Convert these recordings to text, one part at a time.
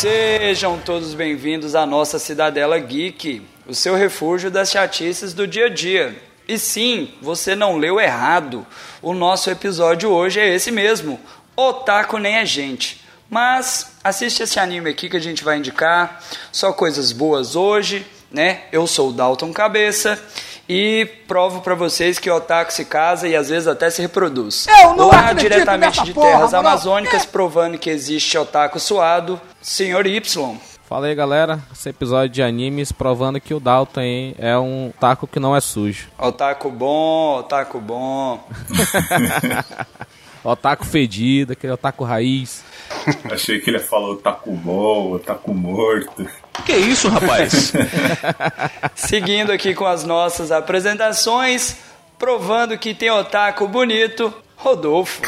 Sejam todos bem-vindos à nossa Cidadela Geek, o seu refúgio das chatices do dia a dia. E sim, você não leu errado. O nosso episódio hoje é esse mesmo: Otaku nem a gente. Mas assiste esse anime aqui que a gente vai indicar. Só coisas boas hoje, né? Eu sou o Dalton Cabeça e provo para vocês que o otaku se casa e às vezes até se reproduz. Eu não Lá acredito diretamente nessa de porra, terras amazônicas, provando que existe otaku suado, Senhor Y. Fala aí galera, esse episódio de animes provando que o Dalton aí é um taco que não é sujo. Otaku bom, otaku bom. Otaku fedido, aquele otaku raiz. Achei que ele falou taco bom, taco morto. Que isso, rapaz? Seguindo aqui com as nossas apresentações, provando que tem otaku bonito, Rodolfo.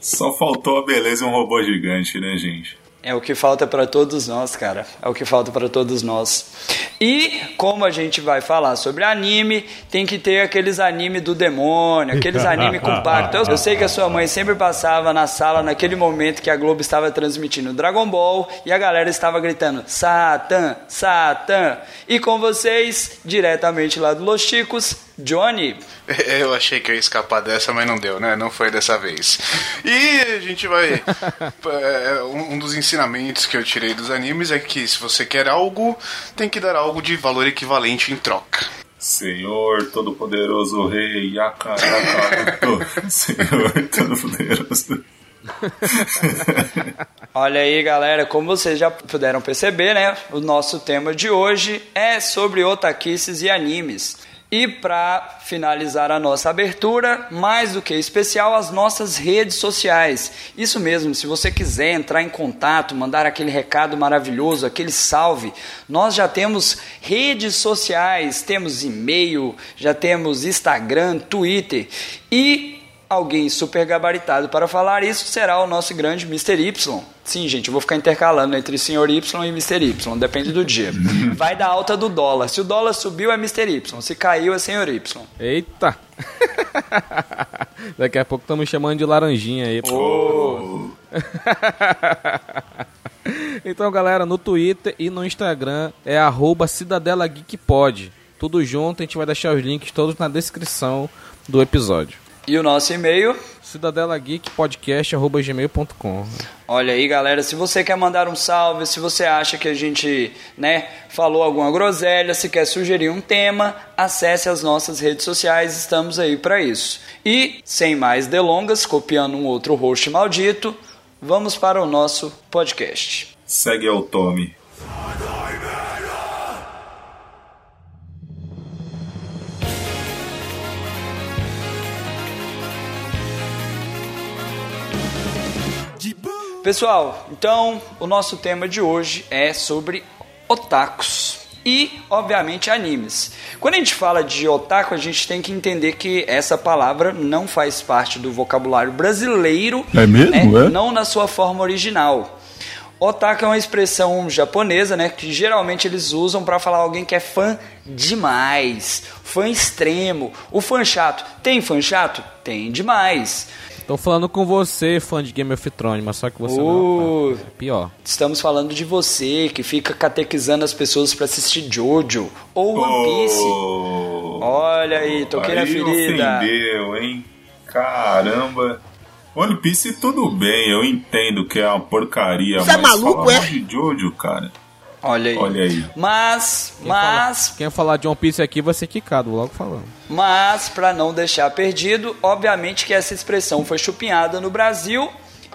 Só faltou a beleza e um robô gigante, né, gente? É o que falta para todos nós, cara. É o que falta para todos nós. E como a gente vai falar sobre anime, tem que ter aqueles anime do demônio, aqueles anime com pacto. Eu, eu sei que a sua mãe sempre passava na sala naquele momento que a Globo estava transmitindo Dragon Ball e a galera estava gritando Satan, Satan. E com vocês, diretamente lá do Los Chicos, Johnny. Eu achei que eu ia escapar dessa, mas não deu, né? Não foi dessa vez. E a gente vai. é, um dos ensinamentos que eu tirei dos animes é que se você quer algo, tem que dar algo de valor equivalente em troca. Senhor Todo-Poderoso Rei Yakarato. Senhor Todo-Poderoso. Olha aí, galera, como vocês já puderam perceber, né? O nosso tema de hoje é sobre otaquices e animes. E para finalizar a nossa abertura, mais do que especial, as nossas redes sociais. Isso mesmo, se você quiser entrar em contato, mandar aquele recado maravilhoso, aquele salve, nós já temos redes sociais, temos e-mail, já temos Instagram, Twitter e alguém super gabaritado para falar isso será o nosso grande Mr. Y. Sim, gente, eu vou ficar intercalando entre Sr. Y e Mr. Y, depende do dia. Vai da alta do dólar. Se o dólar subiu é Mr. Y, se caiu é Sr. Y. Eita! Daqui a pouco estamos chamando de laranjinha aí. então, galera, no Twitter e no Instagram é arroba Cidadela Geek Pod. Tudo junto, a gente vai deixar os links todos na descrição do episódio. E o nosso e-mail cidadelageekpodcast.gmail.com Olha aí, galera, se você quer mandar um salve, se você acha que a gente, né, falou alguma groselha, se quer sugerir um tema, acesse as nossas redes sociais, estamos aí para isso. E, sem mais delongas, copiando um outro host maldito, vamos para o nosso podcast. Segue ao Tommy. Pessoal, então o nosso tema de hoje é sobre otakus e, obviamente, animes. Quando a gente fala de otaku, a gente tem que entender que essa palavra não faz parte do vocabulário brasileiro, É mesmo, né? é? não na sua forma original. Otaku é uma expressão japonesa, né, que geralmente eles usam para falar alguém que é fã demais, fã extremo. O fã chato, tem fã chato? Tem demais. Tô falando com você, fã de Game of Thrones, mas só que você Uh. não é pior. Estamos falando de você que fica catequizando as pessoas para assistir Jojo ou One Piece. Oh, Olha aí, toquei na aí ferida. ofendeu, hein? Caramba. One Piece tudo bem, eu entendo que é uma porcaria, Você é mas maluco, fala é? de Jojo, cara. Olha aí. Olha aí. Mas, Quem mas, fala- quem falar de One Piece aqui vai ser quicado, logo falando. mas para não deixar perdido, obviamente que essa expressão foi chupinhada no Brasil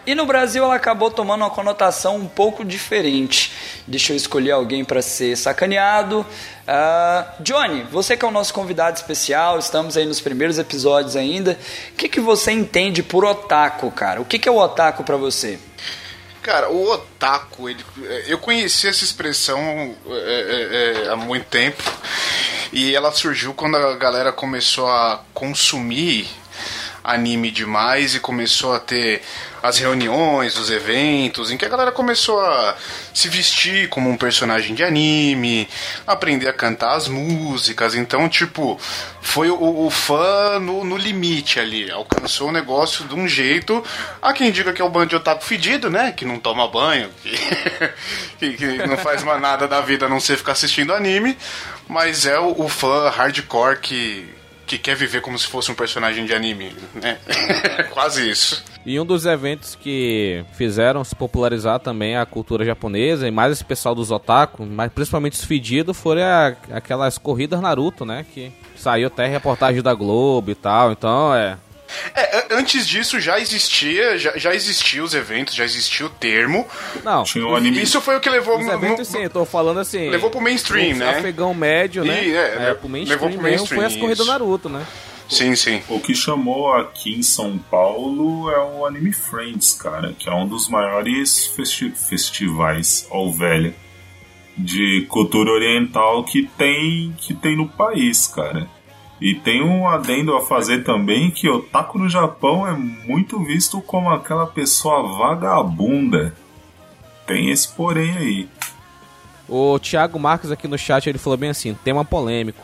e no Brasil ela acabou tomando uma conotação um pouco diferente. Deixa eu escolher alguém para ser sacaneado. Ah, Johnny, você que é o nosso convidado especial, estamos aí nos primeiros episódios ainda. O que, que você entende por otaku, cara? O que, que é o otaku para você? Cara, o otaku, ele, eu conheci essa expressão é, é, é, há muito tempo E ela surgiu quando a galera começou a consumir anime demais e começou a ter as reuniões, os eventos, em que a galera começou a se vestir como um personagem de anime, aprender a cantar as músicas. Então, tipo, foi o, o fã no, no, limite ali. Alcançou o negócio de um jeito. Há quem diga que é o bando de otaku fedido, né? Que não toma banho, que, que, não faz mais nada da vida a não ser ficar assistindo anime. Mas é o, o fã hardcore que que quer viver como se fosse um personagem de anime, né? Quase isso. E um dos eventos que fizeram se popularizar também a cultura japonesa, e mais esse pessoal dos otaku, mas principalmente os fedidos, foram aquelas corridas Naruto, né? Que saiu até reportagem da Globo e tal, então é... É, antes disso já existia, já, já existia os eventos, já existia o termo. Não, Tinha um anime. Isso foi o que levou. Os eventos, sim, eu tô falando assim. Levou pro mainstream, né? Afegão médio, né? E, é, é, pro mainstream, levou pro mainstream mesmo, foi as corridas Naruto, né? Sim, sim. O que chamou aqui em São Paulo é o Anime Friends, cara, que é um dos maiores festi festivais, ao velho, de cultura oriental que tem, que tem no país, cara. E tem um adendo a fazer também que o taco no Japão é muito visto como aquela pessoa vagabunda. Tem esse porém aí. O Thiago Marques aqui no chat ele falou bem assim: tema polêmico.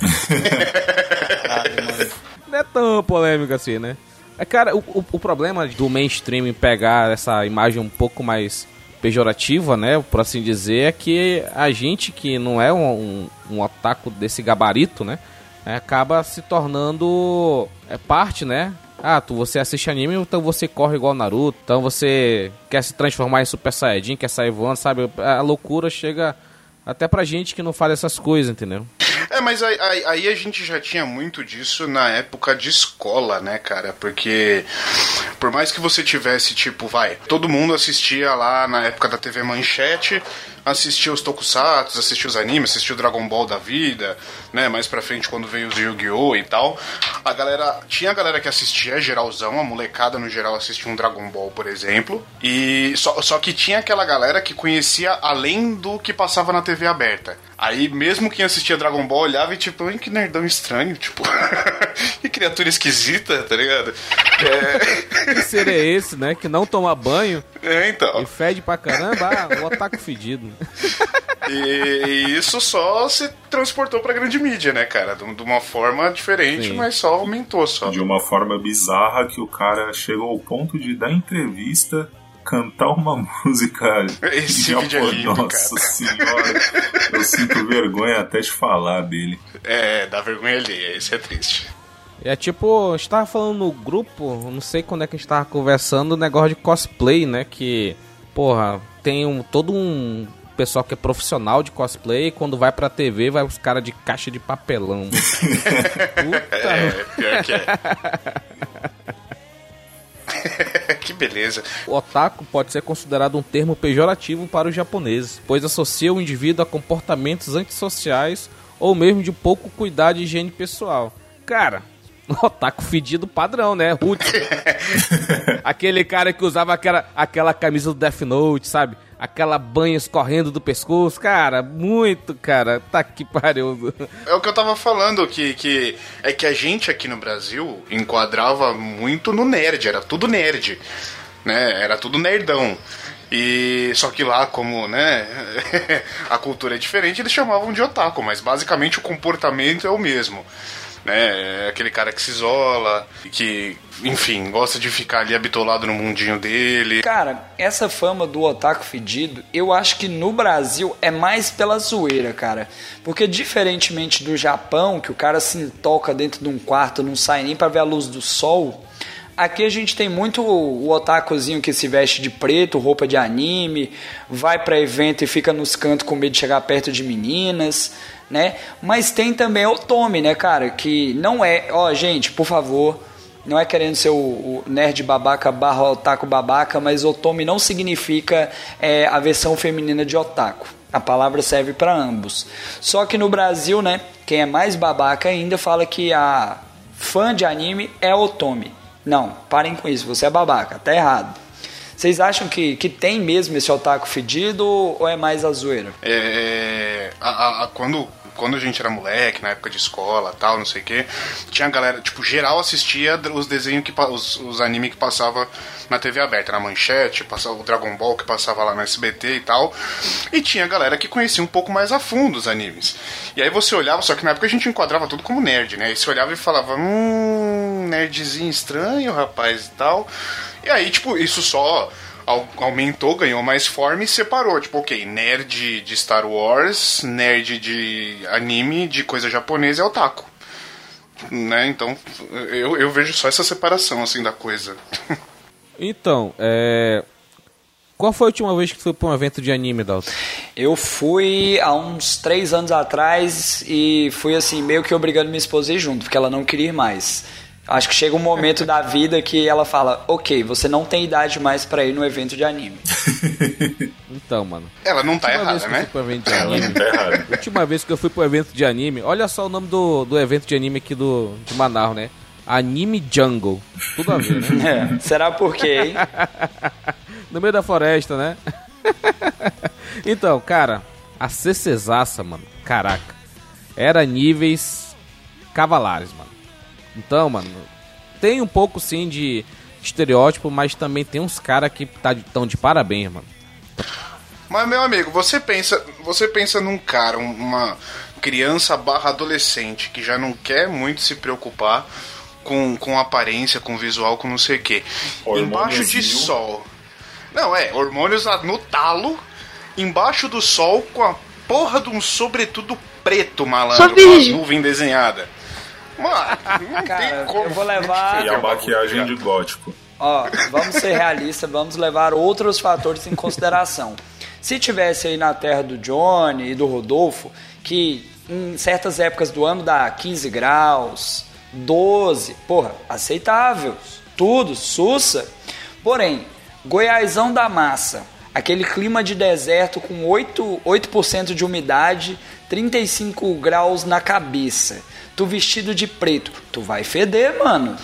Não é tão polêmico assim, né? É, cara, o, o, o, problema do mainstream pegar essa imagem um pouco mais pejorativa, né, por assim dizer, é que a gente que não é um, um, um otaku desse gabarito, né, é, acaba se tornando é, parte, né? Ah, tu, você assiste anime, então você corre igual Naruto, então você quer se transformar em Super Saiyajin, quer sair voando, sabe? A loucura chega até pra gente que não faz essas coisas, entendeu? É, mas aí, aí, a gente já tinha muito disso na época de escola, né, cara? Porque por mais que você tivesse, tipo, vai, todo mundo assistia lá na época da TV Manchete, assistia os tokusatsu, assistia os animes, assistia o Dragon Ball da vida, né? Mais pra frente quando veio os Yu-Gi-Oh! e tal. A galera. Tinha a galera que assistia geralzão, a molecada no geral assistia um Dragon Ball, por exemplo. E só, só que tinha aquela galera que conhecia além do que passava na TV aberta. Aí mesmo quem assistia Dragon Ball olhava e tipo, que nerdão estranho, tipo, que criatura esquisita, tá ligado? É... Que ser é esse, né? Que não toma banho. É, então. E fede pra caramba, ah, o ataque fedido. E, e, isso só se transportou pra grande mídia, né, cara? De, de uma forma diferente, Sim. mas só aumentou só. De uma forma bizarra que o cara chegou ao ponto de dar entrevista cantar uma música Esse vídeo é lindo, Nossa cara. senhora, eu sinto vergonha até de falar dele. É, dá vergonha ali, isso é triste. É tipo, a gente tava falando no grupo, não sei quando é que a gente tava conversando, o negócio de cosplay, né? Que, porra, tem um, todo um pessoal que é profissional de cosplay, quando vai pra TV, vai os caras de caixa de papelão. Puta. É, pior que é. que beleza. O otaku pode ser considerado um termo pejorativo para os japoneses, pois associa o indivíduo a comportamentos antissociais ou mesmo de pouco cuidado de higiene pessoal. Cara, Otaku fedido padrão, né? Ruth. Aquele cara que usava aquela, aquela camisa do Death Note, sabe? Aquela banha escorrendo do pescoço. Cara, muito, cara. Tá que pariu. É o que eu tava falando, que, que é que a gente aqui no Brasil enquadrava muito no nerd. Era tudo nerd. Né? Era tudo nerdão. E só que lá, como né, a cultura é diferente, eles chamavam de otaku, mas basicamente o comportamento é o mesmo né? É aquele cara que se isola, que, enfim, gosta de ficar ali habitolado no mundinho dele. Cara, essa fama do otaku fedido, eu acho que no Brasil é mais pela zoeira, cara. Porque diferentemente do Japão, que o cara se toca dentro de um quarto, não sai nem para ver a luz do sol. Aqui a gente tem muito o otakuzinho que se veste de preto, roupa de anime, vai para evento e fica nos cantos com medo de chegar perto de meninas né? Mas tem também o Tommy, né, cara? Que não é. Ó, gente, por favor. Não é querendo ser o, o nerd babaca barra otaku babaca, mas otome não significa é, a versão feminina de otaku. A palavra serve para ambos. Só que no Brasil, né, quem é mais babaca ainda fala que a fã de anime é otome. Não, parem com isso, você é babaca, tá errado. Vocês acham que, que tem mesmo esse otaku fedido ou é mais a zoeira? É, a, a, quando quando a gente era moleque, na época de escola tal, não sei o que, tinha galera, tipo, geral assistia os desenhos que os, os que passava na TV aberta, na manchete, passava o Dragon Ball que passava lá no SBT e tal. E tinha galera que conhecia um pouco mais a fundo os animes. E aí você olhava, só que na época a gente enquadrava tudo como nerd, né? E você olhava e falava, hum, nerdzinho estranho, rapaz e tal. E aí, tipo, isso só aumentou, ganhou mais forma e separou. Tipo, ok, nerd de Star Wars, nerd de anime, de coisa japonesa é otaku. Né? Então, eu, eu vejo só essa separação, assim, da coisa. Então, é... Qual foi a última vez que tu foi pra um evento de anime, Dalton? Eu fui há uns três anos atrás e fui assim, meio que obrigando minha esposa a ir junto, porque ela não queria ir mais. Acho que chega um momento da vida que ela fala: Ok, você não tem idade mais para ir no evento de anime. então, mano. Ela não tá errada, né? Ela não tá errada. Última vez que eu fui pro evento de anime, olha só o nome do, do evento de anime aqui do, de Manaus, né? Anime Jungle. Tudo a ver, né? É, será por quê, hein? no meio da floresta, né? então, cara, a CCzaça, mano, caraca, era níveis cavalares, mano. Então, mano, tem um pouco sim de estereótipo, mas também tem uns caras que tá de, tão de parabéns, mano. Mas meu amigo, você pensa, você pensa num cara, uma criança barra adolescente que já não quer muito se preocupar com, com aparência, com visual, com não sei o que. Embaixo de sol. Não, é, hormônios no talo, embaixo do sol com a porra de um sobretudo preto, malandro, com a nuvem desenhada. Mano, cara, eu vou levar. E a maquiagem de gótico. Ó, vamos ser realistas, vamos levar outros fatores em consideração. Se tivesse aí na terra do Johnny e do Rodolfo, que em certas épocas do ano dá 15 graus, 12, porra, aceitável, tudo, sussa. Porém, Goiásão da massa, aquele clima de deserto com 8%, 8 de umidade, 35 graus na cabeça tu vestido de preto, tu vai feder, mano.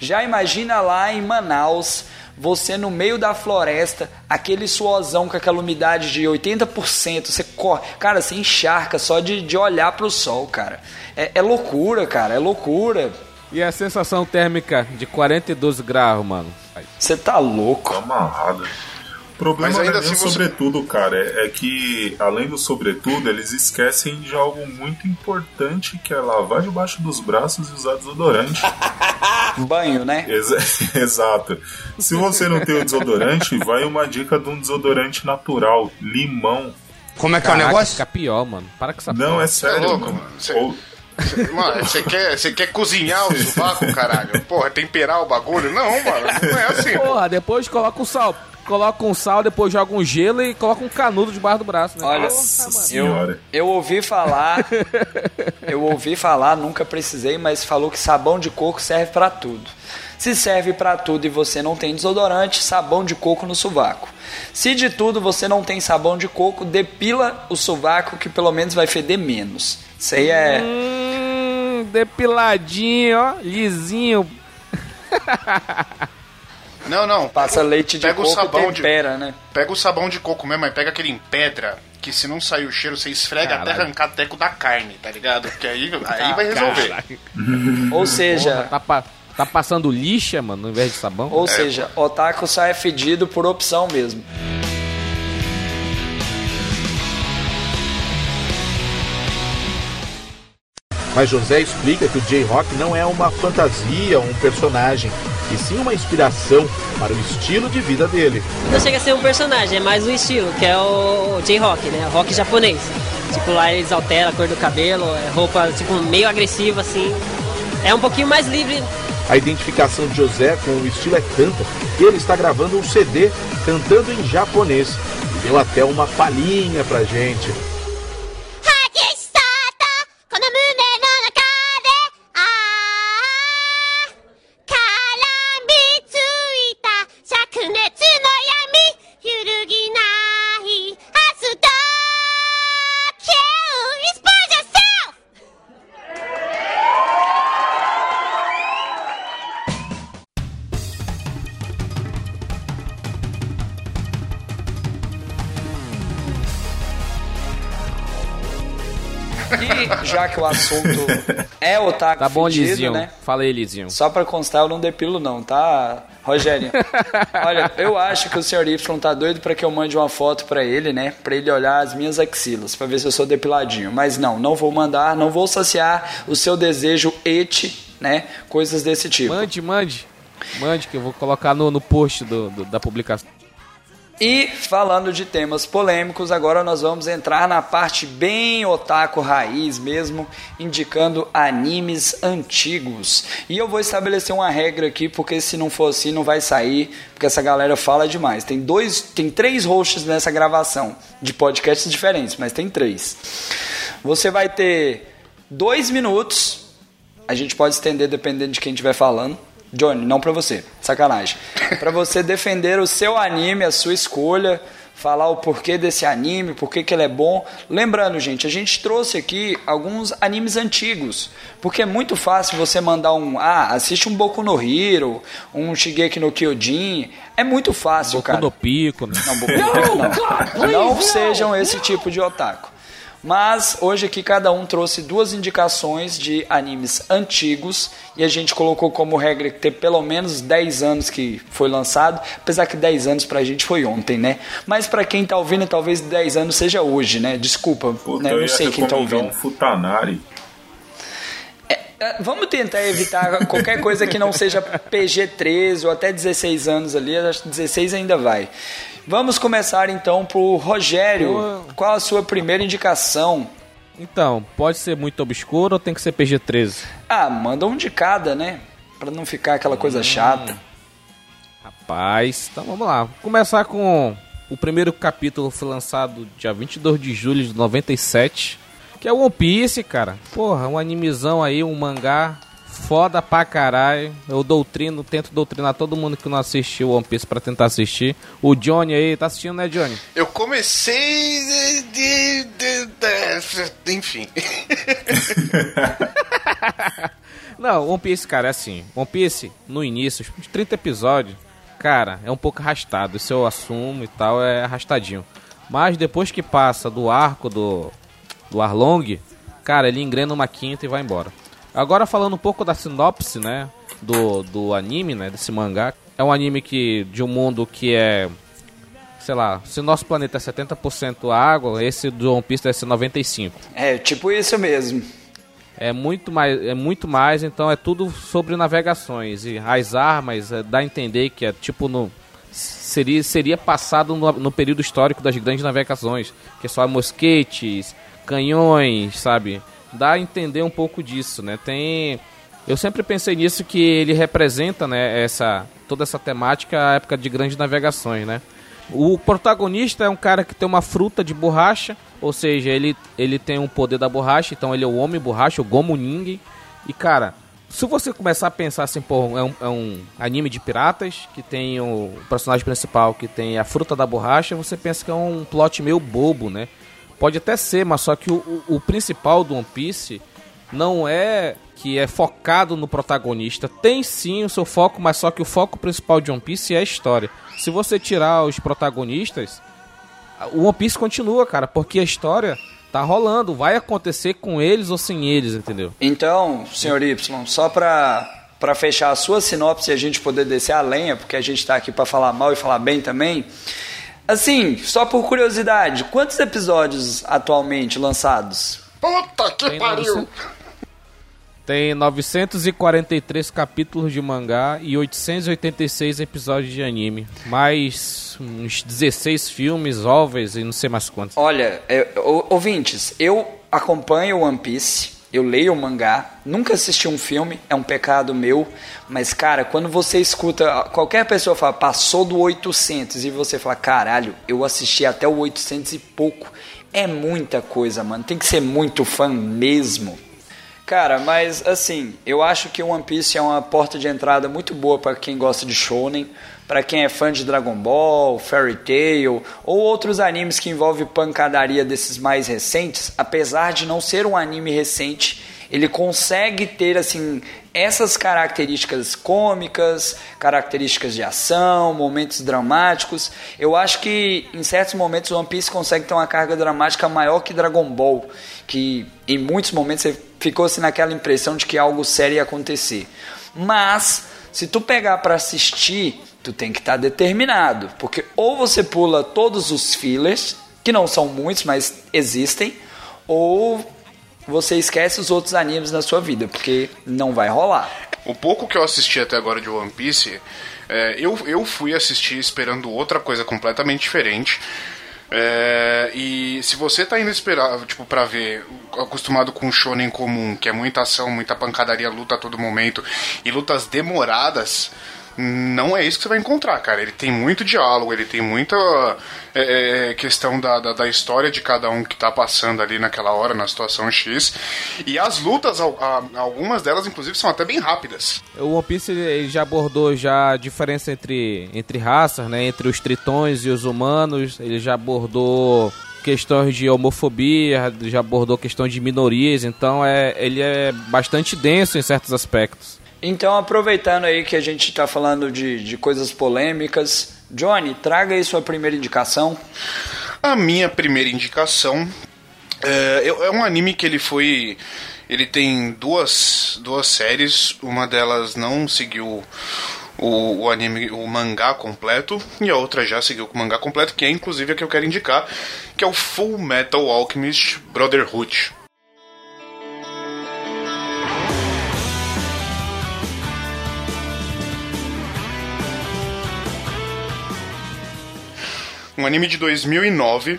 Já imagina lá em Manaus, você no meio da floresta, aquele suozão com aquela umidade de 80%, você corre, cara, você encharca só de, de olhar pro sol, cara. É, é loucura, cara, é loucura. E a sensação térmica de 42 graus, mano? Você tá louco. Tá amarrado problema Mas ainda assim, você... sobretudo, cara, é, é, que, além do sobretudo, eles esquecem de algo muito importante que é lavar debaixo dos braços e usar desodorante. Banho, né? Ex exato. Se você não tem o desodorante, vai uma dica de um desodorante natural, limão. Como é que Caraca, é o negócio? Fica pior, mano. Para com essa Não, porra. é sério, é louco, mano. Você... Ou... Mano, você quer, você quer cozinhar o sovaco, caralho? Porra, temperar o bagulho? Não, mano, não é assim. Porra, depois coloca o sal coloca um sal, depois joga um gelo e coloca um canudo debaixo do braço, né? Olha, eu, eu ouvi falar, eu ouvi falar, nunca precisei, mas falou que sabão de coco serve para tudo. Se serve para tudo e você não tem desodorante, sabão de coco no sovaco. Se de tudo você não tem sabão de coco, depila o sovaco que pelo menos vai feder menos. Isso aí é. Hum, depiladinho, ó, lisinho. Não, não. Passa leite de pega coco o sabão tempera, de, né? Pega o sabão de coco mesmo, mas pega aquele em pedra, que se não sair o cheiro, você esfrega Caralho. até arrancar teco da carne, tá ligado? Porque aí, aí vai resolver. Ou seja... Porra, tá, tá, passando lixa, mano, ao invés de sabão? Ou é, seja, pô. otaku só é fedido por opção mesmo. Mas José explica que o J-Rock não é uma fantasia, um personagem, e sim uma inspiração para o estilo de vida dele. Não chega a ser um personagem, é mais um estilo, que é o J-Rock, né? Rock japonês. Tipo, lá eles alteram a cor do cabelo, é roupa tipo meio agressiva assim. É um pouquinho mais livre. A identificação de José com o estilo é tanta que ele está gravando um CD cantando em japonês. E deu até uma palhinha pra gente. Já que o assunto é otaku Tá bom, fedido, Lizinho. né? Fala aí, Lizinho. Só pra constar, eu não depilo não, tá, Rogério? Olha, eu acho que o Sr. Y tá doido pra que eu mande uma foto pra ele, né? Pra ele olhar as minhas axilas, pra ver se eu sou depiladinho. Mas não, não vou mandar, não vou saciar o seu desejo et, né? Coisas desse tipo. Mande, mande. Mande que eu vou colocar no, no post do, do- da publicação. E falando de temas polêmicos, agora nós vamos entrar na parte bem otaku raiz mesmo, indicando animes antigos. E eu vou estabelecer uma regra aqui, porque se não for assim não vai sair, porque essa galera fala demais. Tem dois, tem três hosts nessa gravação de podcasts diferentes, mas tem três. Você vai ter dois minutos, a gente pode estender dependendo de quem estiver falando. Johnny, não pra você, sacanagem. Pra você defender o seu anime, a sua escolha, falar o porquê desse anime, por que que ele é bom. Lembrando, gente, a gente trouxe aqui alguns animes antigos, porque é muito fácil você mandar um, ah, assiste um Boku no Hero, um Shigeki no Kyojin, é muito fácil, Boku cara. no pico, né? Não, Boku no Pico não. Não sejam esse tipo de otaku. Mas hoje aqui cada um trouxe duas indicações de animes antigos e a gente colocou como regra que ter pelo menos 10 anos que foi lançado, apesar que 10 anos pra gente foi ontem, né? Mas pra quem tá ouvindo, talvez 10 anos seja hoje, né? Desculpa, Puta, né? eu não sei quem tá ouvindo. um Futanari. É, Vamos tentar evitar qualquer coisa que não seja PG-13 ou até 16 anos ali, acho que 16 ainda vai. Vamos começar então pro Rogério. Qual a sua primeira indicação? Então, pode ser muito obscuro ou tem que ser PG-13? Ah, manda um de cada, né? Pra não ficar aquela coisa chata. Rapaz, então vamos lá. Vou começar com o primeiro capítulo foi lançado dia 22 de julho de 97, que é o One Piece, cara. Porra, um animezão aí, um mangá foda pra caralho. Eu doutrino, tento doutrinar todo mundo que não assistiu One Piece pra tentar assistir. O Johnny aí, tá assistindo, né, Johnny? Eu comecei. De, de- de- de- enfim. Não, One Piece, cara, é assim. One Piece, no início, uns 30 episódios, cara, é um pouco arrastado. Isso eu assumo e tal, é arrastadinho. Mas depois que passa do arco do, do Arlong, cara, ele engrena uma quinta e vai embora. Agora falando um pouco da sinopse, né, do, do anime, né, desse mangá. É um anime que, de um mundo que é, sei lá, se o nosso planeta é 70% água, esse do One Piece deve ser 95%. É, tipo isso mesmo. É muito mais, é muito mais, então é tudo sobre navegações e as armas é, dá a entender que é tipo no seria seria passado no, no período histórico das grandes navegações, que é só mosquetes, canhões, sabe? Dá a entender um pouco disso, né? Tem eu sempre pensei nisso que ele representa, né, essa toda essa temática a época de grandes navegações, né? O protagonista é um cara que tem uma fruta de borracha, ou seja, ele, ele tem um poder da borracha, então ele é o homem borracha, o Gomu Ning. E cara, se você começar a pensar assim, pô, é um, é um anime de piratas que tem o personagem principal que tem a fruta da borracha, você pensa que é um plot meio bobo, né? Pode até ser, mas só que o, o, principal do One Piece não é que é focado no protagonista. Tem sim o seu foco, mas só que o foco principal de One Piece é a história. Se você tirar os protagonistas, o One Piece continua, cara, porque a história tá rolando, vai acontecer com eles ou sem eles, entendeu? Então, senhor Y, só pra, pra fechar a sua sinopse e a gente poder descer a lenha, porque a gente tá aqui pra falar mal e falar bem também. Assim, só por curiosidade, quantos episódios atualmente lançados? Puta que Tem pariu! 900 Tem 943 capítulos de mangá e 886 episódios de anime. Mais uns 16 filmes, ovos e não sei mais quantos. Olha, é, ou- ouvintes, eu acompanho One Piece, eu leio o mangá, nunca assisti um filme, é um pecado meu, mas cara, quando você escuta qualquer pessoa falar passou do 800 e você fala, caralho, eu assisti até o 800 e pouco, é muita coisa, mano, tem que ser muito fã mesmo. Cara, mas assim, eu acho que One Piece é uma porta de entrada muito boa para quem gosta de shonen, para quem é fã de Dragon Ball, Fairy Tail ou outros animes que envolvem pancadaria desses mais recentes, apesar de não ser um anime recente, ele consegue ter assim essas características cômicas, características de ação, momentos dramáticos. Eu acho que em certos momentos One Piece consegue ter uma carga dramática maior que Dragon Ball, que em muitos momentos você ficou assim naquela impressão de que algo sério ia acontecer. Mas se tu pegar para assistir, tu tem que estar tá determinado, porque ou você pula todos os fillers, que não são muitos, mas existem, ou você esquece os outros animes na sua vida, porque não vai rolar. O pouco que eu assisti até agora de One Piece, é, eu, eu fui assistir esperando outra coisa completamente diferente. É, e se você tá indo esperar, tipo, pra ver, acostumado com o shonen comum, que é muita ação, muita pancadaria, luta a todo momento, e lutas demoradas, não é isso que você vai encontrar, cara. Ele tem muito diálogo, ele tem muita é, é, questão da, da, da, história de cada um que tá passando ali naquela hora, na situação X. E as lutas, algumas delas, inclusive, são até bem rápidas. O One Piece ele já abordou já a diferença entre, entre raças, né? Entre os tritões e os humanos. Ele já abordou questões de homofobia, já abordou questões de minorias, então é, ele é bastante denso em certos aspectos. Então, aproveitando aí que a gente está falando de, de coisas polêmicas, Johnny, traga aí sua primeira indicação. A minha primeira indicação é, é um anime que ele foi. Ele tem duas, duas séries, uma delas não seguiu o, o, anime, o mangá completo, e a outra já seguiu o mangá completo, que é inclusive a que eu quero indicar, que é o Full Metal Alchemist Brotherhood. Um anime de 2009.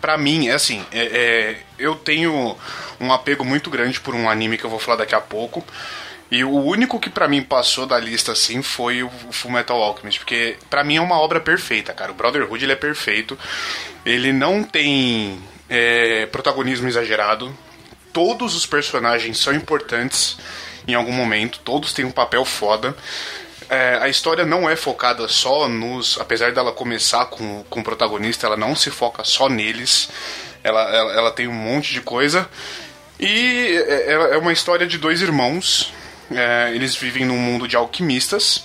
Pra mim, é assim, é, é, eu tenho um apego muito grande por um anime que eu vou falar daqui a pouco. E o único que para mim passou da lista assim foi o Full Metal Alchemist, porque para mim é uma obra perfeita, cara. O Brotherhood ele é perfeito. Ele não tem é, protagonismo exagerado. Todos os personagens são importantes em algum momento, todos têm um papel foda é, a história não é focada só nos. Apesar dela começar com, com o protagonista, ela não se foca só neles. Ela, ela, ela tem um monte de coisa. E é, é, é uma história de dois irmãos. É, eles vivem num mundo de alquimistas.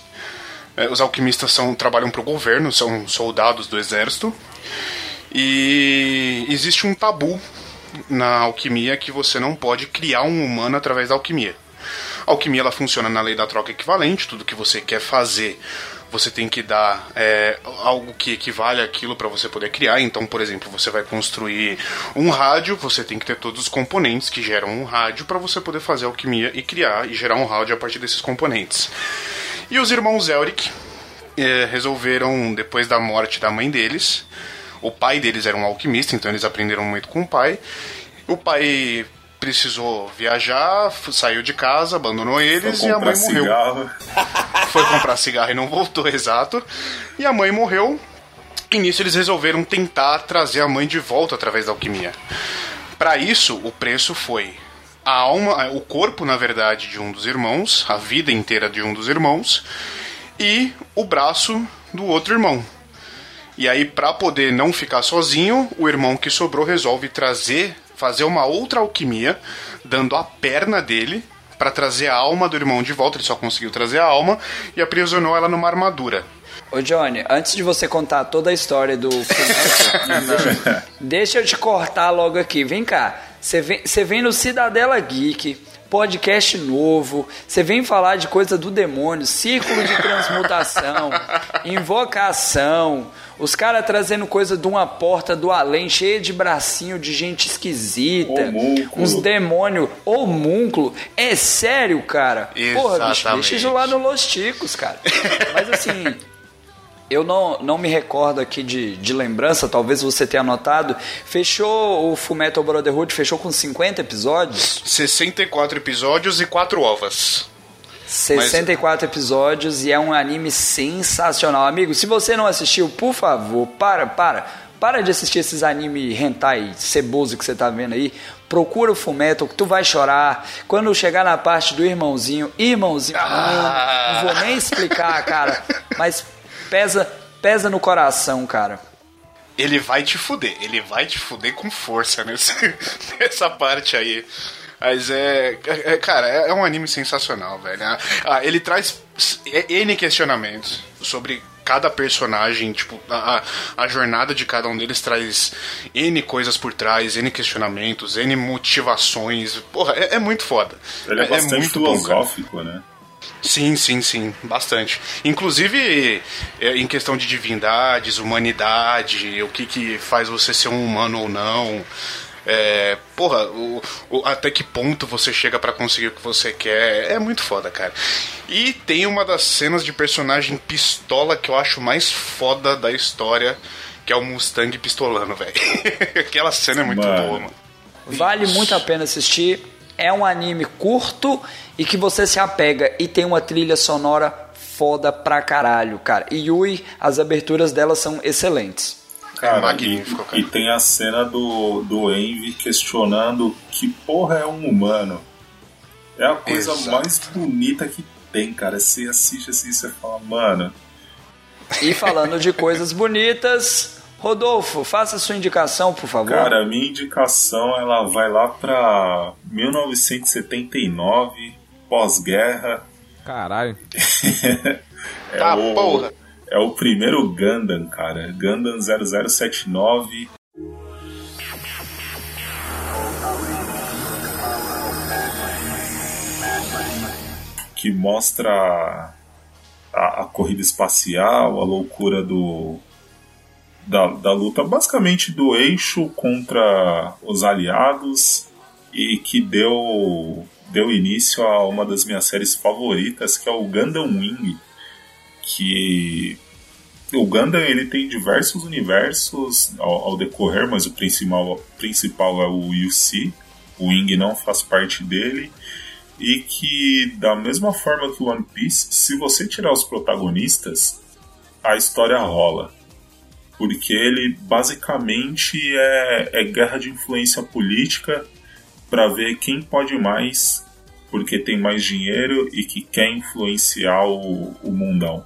É, os alquimistas são, trabalham para o governo, são soldados do exército. E existe um tabu na alquimia que você não pode criar um humano através da alquimia. A alquimia ela funciona na lei da troca equivalente, tudo que você quer fazer você tem que dar é, algo que equivale àquilo para você poder criar. Então, por exemplo, você vai construir um rádio, você tem que ter todos os componentes que geram um rádio para você poder fazer alquimia e criar e gerar um rádio a partir desses componentes. E os irmãos Elric é, resolveram, depois da morte da mãe deles, o pai deles era um alquimista, então eles aprenderam muito com o pai. O pai precisou viajar, saiu de casa, abandonou eles e a mãe morreu. Cigarro. Foi comprar cigarro e não voltou, exato. E a mãe morreu. E nisso eles resolveram tentar trazer a mãe de volta através da alquimia. Para isso, o preço foi a alma, o corpo, na verdade, de um dos irmãos, a vida inteira de um dos irmãos, e o braço do outro irmão. E aí, para poder não ficar sozinho, o irmão que sobrou resolve trazer fazer uma outra alquimia, dando a perna dele para trazer a alma do irmão de volta. Ele só conseguiu trazer a alma e aprisionou ela numa armadura. Ô Johnny, antes de você contar toda a história do deixa, deixa eu te cortar logo aqui. Vem cá, você vem, você vem no Cidadela Geek, podcast novo, você vem falar de coisa do demônio, círculo de transmutação, invocação, os caras trazendo coisa de uma porta do além, cheia de bracinho de gente esquisita. Homúnculo. Uns demônios. Homúnculo. É sério, cara. Exatamente. Porra, bicho, deixa isso lá no Los Ticos, cara. Mas assim. Eu não, não me recordo aqui de, de lembrança, talvez você tenha anotado. Fechou o Fullmetal Brotherhood, fechou com 50 episódios? 64 episódios e 4 ovas. 64 Mas... episódios e é um anime sensacional. Amigo, se você não assistiu, por favor, para, para. Para de assistir esses anime hentai ceboso que você tá vendo aí. Procura o Fumeto que tu vai chorar. Quando chegar na parte do irmãozinho, irmãozinho, ah. não, não vou nem explicar, cara. Mas pesa, pesa no coração, cara ele vai te fuder, ele vai te fuder com força nessa, nessa parte aí. Mas é, é- é- Cara, é, é um anime sensacional, velho. Ah, ah, ele traz N questionamentos sobre cada personagem, tipo, a, a- jornada de cada um deles traz N coisas por trás, N questionamentos, N motivações. Porra, é, é muito foda. Ele é, bastante muito bom, cara. filosófico, né? Sim, sim, sim, bastante. Inclusive é, em questão de divindades, humanidade, o que, que faz você ser um humano ou não. É, porra, o, o- até que ponto você chega pra conseguir o que você quer. É muito foda, cara. E tem uma das cenas de personagem pistola que eu acho mais foda da história, que é o Mustang pistolando, velho. Aquela cena é muito Mano. boa, mano. Vale muito a pena assistir. É um anime curto e que você se apega e tem uma trilha sonora foda pra caralho, cara. E Yui, as aberturas dela são excelentes. Cara, magnífico, e, cara. e tem a cena do, do Envy questionando que porra é um humano. É a coisa Exato. mais bonita que tem, cara. Você assiste assim e você fala, mano. E falando de coisas bonitas, Rodolfo, faça sua indicação, por favor. Cara, a minha indicação ela vai lá pra 1979, pós-guerra. Caralho. É Tá, o, porra. É o primeiro Gundam, cara. Gundam 0079. Que mostra a, a corrida espacial, a loucura do. Da, da luta basicamente do eixo contra os aliados e que deu, deu início a uma das minhas séries favoritas, que é o Gundam Wing, que o Gundam ele tem diversos universos ao, ao decorrer, mas o principal, principal é o UC. O Wing não faz parte dele. E que, da mesma forma que o One Piece, se você tirar os protagonistas, a história rola. Porque ele basicamente é, é guerra de influência política para ver quem pode mais, porque tem mais dinheiro e que quer influenciar o, o mundão.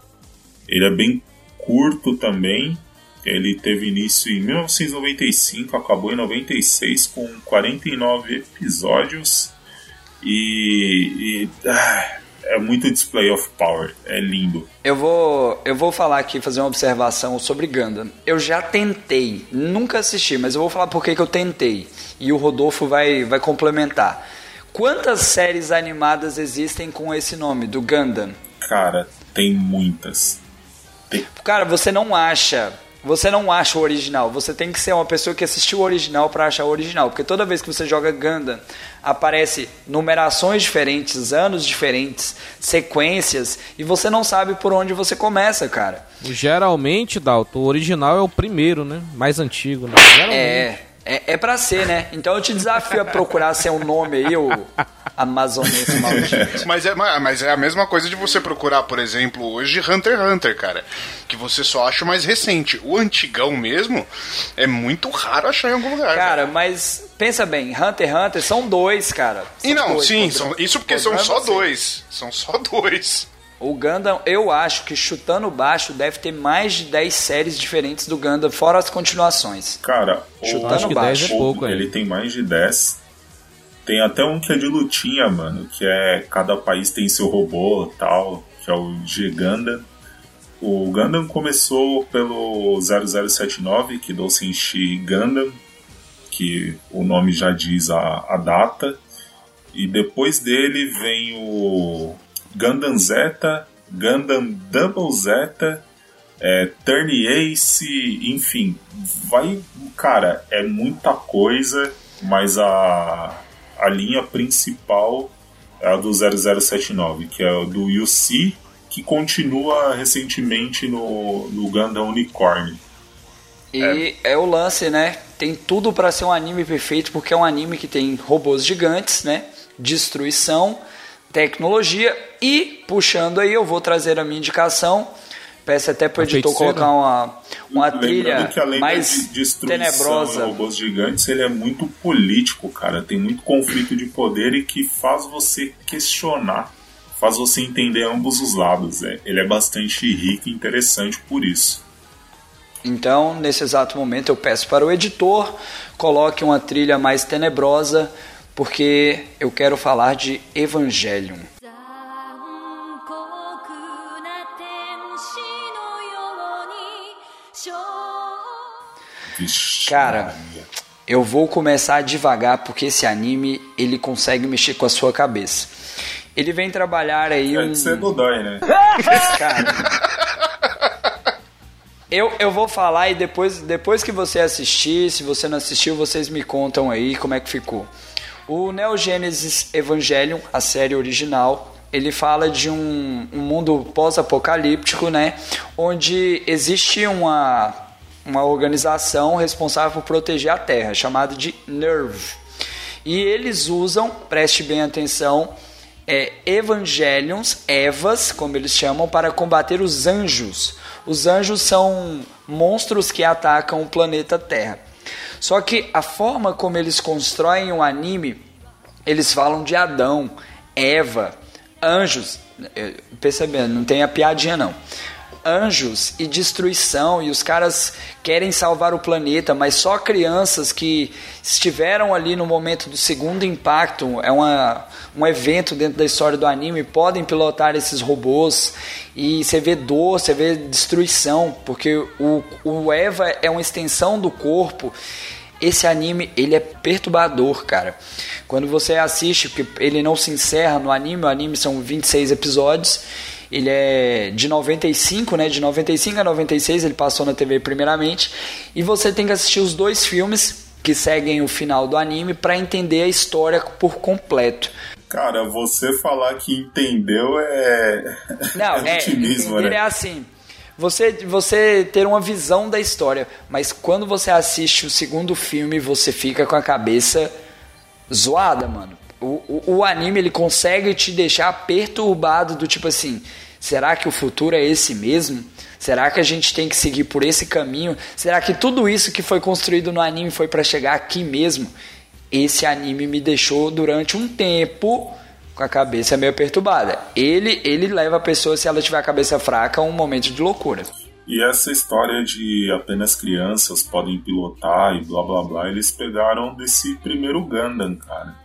Ele é bem curto também. Ele teve início em 1995, acabou em 96 com 49 episódios e, e ah, é muito display of power, é lindo. Eu vou, eu vou falar aqui, fazer uma observação sobre Gundam. Eu já tentei, nunca assisti, mas eu vou falar por que eu tentei. E o Rodolfo vai, vai complementar. Quantas séries animadas existem com esse nome, do Gundam? Cara, tem muitas. Cara, você não acha. Você não acha o original. Você tem que ser uma pessoa que assistiu o original para achar o original. Porque toda vez que você joga Gundam, aparece numerações diferentes, anos diferentes, sequências, e você não sabe por onde você começa, cara. Geralmente, Dalton, o original é o primeiro, né? Mais antigo, né? Geralmente. É, é, é pra ser, né? Então eu te desafio a procurar seu nome aí, o amazonense maldito. Mas é, ma- mas é a mesma coisa de você procurar, por exemplo, hoje Hunter x Hunter, cara. Que você só acha o mais recente. O antigão mesmo é muito raro achar em algum lugar. Cara, mas pensa bem, Hunter x Hunter são dois, cara. São E não, dois, sim, contra- são, isso porque são só você. dois. São só dois. O Gundam, eu acho que chutando baixo deve ter mais de 10 séries diferentes do Gundam, fora as continuações. Cara, Chutando o, Acho que baixo. 10 é pouco, ele hein? tem mais de 10. Tem até um que é de lutinha, mano, que é cada país tem seu robô tal, que é o G-Gundam. O Gundam começou pelo 0079, que deu Senshi Gundam, que o nome já diz a, a data. E depois dele vem o Gundam Zeta, Gundam Double Zeta, é, Turn Ace, enfim, vai, cara, é muita coisa, mas a, a linha principal é a do 0079, que é o do UC, que continua recentemente no, no Gundam Unicorn. E é. o lance, né? Tem tudo pra ser um anime perfeito, porque é um anime que tem robôs gigantes, né? Destruição, tecnologia e, puxando aí, eu vou trazer a minha indicação. Peço até pro A editor feiticeira? colocar uma, uma trilha que além mais destruição tenebrosa. robôs gigantes, ele é muito político, cara. Tem muito conflito de poder e que faz você questionar, faz você entender ambos os lados. né? Ele é bastante rico e interessante por isso. Então, nesse exato momento, eu peço para o editor coloque uma trilha mais tenebrosa porque eu quero falar de Evangelion. Cara, eu vou começar devagar porque esse anime ele consegue mexer com a sua cabeça. Ele vem trabalhar aí um. Você não dói, né? Cara. eu, eu vou falar e depois, depois que você assistir, se você não assistiu, vocês me contam aí como é que ficou. O Neo Evangelion, a série original, ele fala de um, um mundo pós-apocalíptico, né? Onde existe uma, uma organização responsável por proteger a Terra, chamada de NERV. E eles usam, preste bem atenção, é, Evangelions, Evas, como eles chamam, para combater os anjos. Os anjos são monstros que atacam o planeta Terra. Só que a forma como eles constroem o anime, eles falam de Adão, Eva, anjos. eh, Percebendo, não tem a piadinha não. Anjos e destruição, e os caras querem salvar o planeta, mas só crianças que estiveram ali no momento do segundo impacto, é uma, um evento dentro da história do anime, podem pilotar esses robôs e você vê dor, você vê destruição, porque o, o Eva é uma extensão do corpo esse anime, ele é perturbador, cara. Quando você assiste, porque ele não se encerra no anime, o anime são 26 episódios. Ele é de 95, né? De 95 a 96 ele passou na TV primeiramente. E você tem que assistir os dois filmes que seguem o final do anime para entender a história por completo. Cara, você falar que entendeu é. Não, é, otimismo, entender né? é assim. Você, você ter uma visão da história, mas quando você assiste o segundo filme, você fica com a cabeça zoada, mano. O, o, o anime ele consegue te deixar perturbado do tipo assim, será que o futuro é esse mesmo? Será que a gente tem que seguir por esse caminho? Será que tudo isso que foi construído no anime foi para chegar aqui mesmo? Esse anime me deixou durante um tempo com a cabeça meio perturbada. Ele ele leva a pessoa se ela tiver a cabeça fraca a um momento de loucura. E essa história de apenas crianças podem pilotar e blá blá blá, eles pegaram desse primeiro Gundam, cara.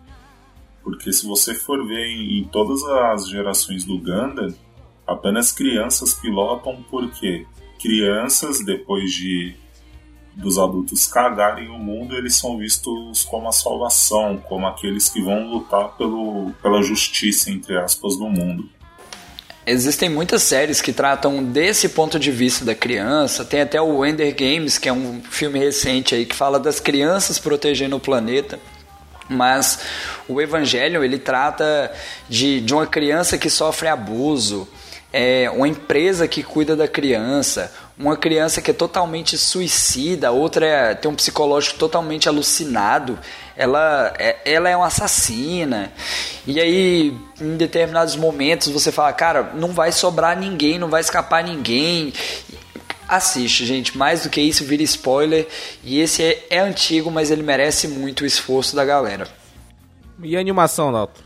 Porque se você for ver em, em todas as gerações do Gundam, apenas crianças pilotam porque crianças, depois de dos adultos cagarem o mundo, eles são vistos como a salvação, como aqueles que vão lutar pelo, pela justiça, entre aspas, do mundo. Existem muitas séries que tratam desse ponto de vista da criança. Tem até o Ender Games, que é um filme recente aí que fala das crianças protegendo o planeta. Mas o Evangelho ele trata de, de uma criança que sofre abuso, é, uma empresa que cuida da criança, uma criança que é totalmente suicida, outra é, tem um psicológico totalmente alucinado, ela é, ela é uma assassina. E aí, em determinados momentos, você fala, cara, não vai sobrar ninguém, não vai escapar ninguém. Assiste, gente. Mais do que isso, vira spoiler. E esse é, é antigo, mas ele merece muito o esforço da galera. E a animação, Dalton?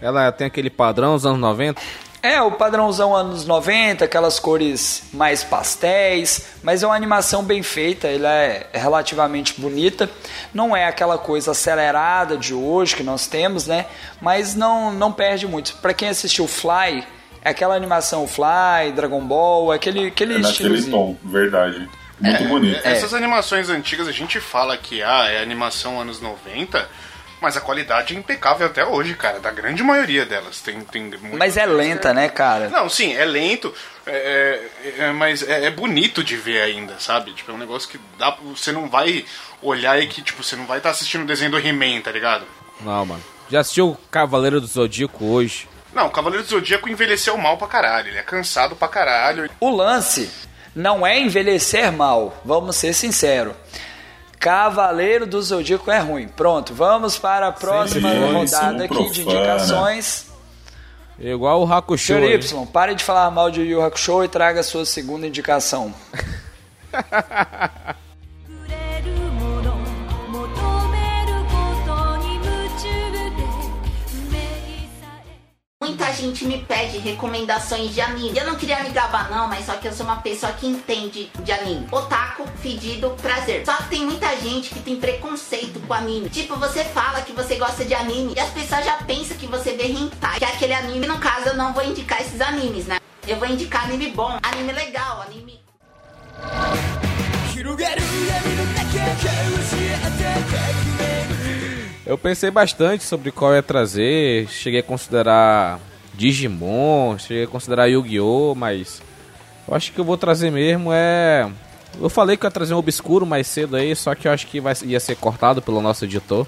Ela tem aquele padrão dos anos 90? É, o padrãozão anos 90, aquelas cores mais pastéis, mas é uma animação bem feita, ela é relativamente bonita. Não é aquela coisa acelerada de hoje que nós temos, né? Mas não, não perde muito. Para quem assistiu Fly, é aquela animação Fly, Dragon Ball, aquele, aquele É naquele tom, verdade. Muito bonito. Essas animações antigas a gente fala que ah, é animação anos 90, mas a qualidade é impecável até hoje, cara. Da grande maioria delas. Tem, tem muito Mas é lenta, né, cara? Não, sim, é lento, é, é- é- mas é, é bonito de ver ainda, sabe? Tipo, é um negócio que dá, você não vai olhar e que, tipo, você não vai estar assistindo o desenho do He-Man, tá ligado? Não, mano. Já assistiu Cavaleiro do Zodíaco hoje? Não, o Cavaleiro do Zodíaco envelheceu mal pra caralho, ele é cansado pra caralho. O lance não é envelhecer mal, vamos ser sinceros. Cavaleiro do Zodíaco é ruim. Pronto, vamos para a próxima foi, rodada aqui não de profana. indicações. Igual o Hakusho. Senhor. Y, pare de falar mal de Yu Yu Hakusho e traga a sua segunda indicação. gente me pede recomendações de anime. Eu não queria me gabar não, mas só que eu sou uma pessoa que entende de anime. Otaku, fedido, prazer. Só que tem muita gente que tem preconceito com anime. Tipo, você fala que você gosta de anime e as pessoas já pensam que você vê hentai, que é aquele anime. No caso, eu não vou indicar esses animes, né? Eu vou indicar anime bom, anime legal, anime Eu pensei bastante sobre qual ia trazer, cheguei a considerar Digimon, cheguei considerar Yu-Gi-Oh!, mas eu acho que eu vou trazer mesmo é... Eu falei que ia trazer um obscuro mais cedo aí, só que eu acho que vai, ia ser cortado pelo nosso editor,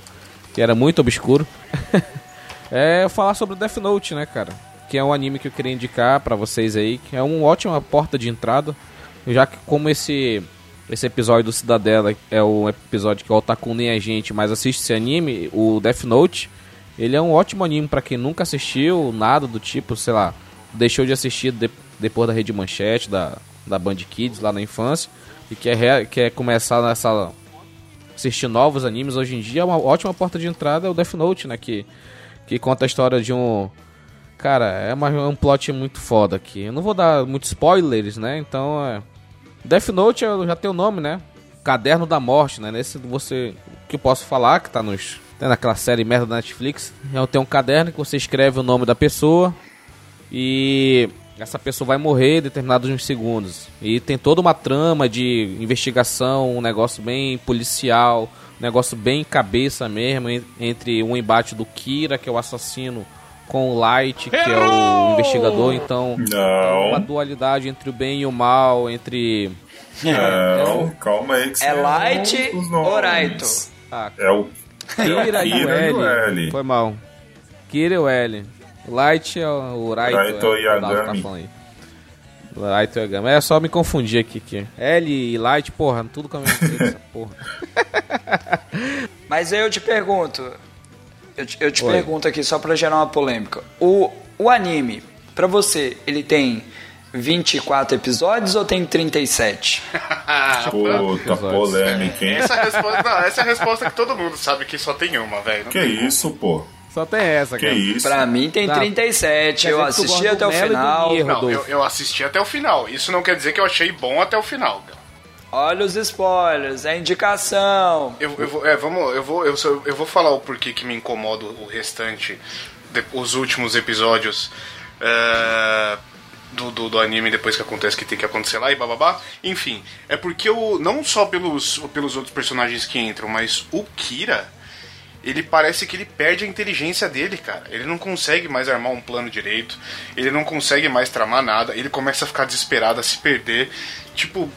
que era muito obscuro. é falar sobre Death Note, né, cara? Que é um anime que eu queria indicar pra vocês aí, que é uma ótima porta de entrada, já que como esse esse episódio do Cidadela é o episódio que o Otaku nem a gente mais assiste esse anime, o Death Note, ele é um ótimo anime para quem nunca assistiu, nada do tipo, sei lá, deixou de assistir de, depois da Rede Manchete, da, da Band Kids lá na infância, e quer, quer começar nessa assistir novos animes hoje em dia, é uma ótima porta de entrada é o Death Note, né, que, que conta a história de um... Cara, é, uma, é um plot muito foda aqui. Eu não vou dar muitos spoilers, né, então... É, Death Note já tem o nome, né? Caderno da Morte, né? Nesse você que eu posso falar, que tá nos tem naquela série merda da Netflix, é tem um caderno que você escreve o nome da pessoa e essa pessoa vai morrer em determinados segundos. E tem toda uma trama de investigação, um negócio bem policial, um negócio bem cabeça mesmo, entre um embate do Kira, que é o assassino, com o Light, que é o investigador, então Não. uma dualidade entre o bem e o mal, entre Não, calma aí que você É Light ou Raito? ah, É o Kira e o L. L. Foi mal. Kira e o L. Light é o Raito. Raito é, o Yagami. Tá falando aí. Light e Yagami. É só me confundir aqui. aqui. L e Light, porra, tudo com a mesma porra. Mas aí eu te pergunto, eu te, eu te pergunto aqui só pra gerar uma polêmica. O, o anime, pra você, ele tem 24 episódios ou tem 37? Puta polêmica, hein? Essa, é a resposta, não, essa é a resposta que todo mundo sabe que só tem uma, velho. Que tem como. isso, pô? Só tem essa, Que cara. isso? Pra mim tem Tá. 37, Quer eu que assisti até o e final. Não, eu, eu assisti até o final. Isso não quer dizer que eu achei bom até o final, cara. Olha os spoilers, é indicação. Eu, eu vou, é, vamos, eu vou, eu, sou- eu vou falar o porquê que me incomoda o restante, de- os últimos episódios é, do, do, do anime depois que acontece que tem que acontecer lá e bababá. Enfim, é porque eu, não só pelos, pelos outros personagens que entram, mas o Kira, ele parece que ele perde a inteligência dele, cara. Ele não consegue mais armar um plano direito, ele não consegue mais tramar nada, ele começa a ficar desesperado, a se perder. Tipo,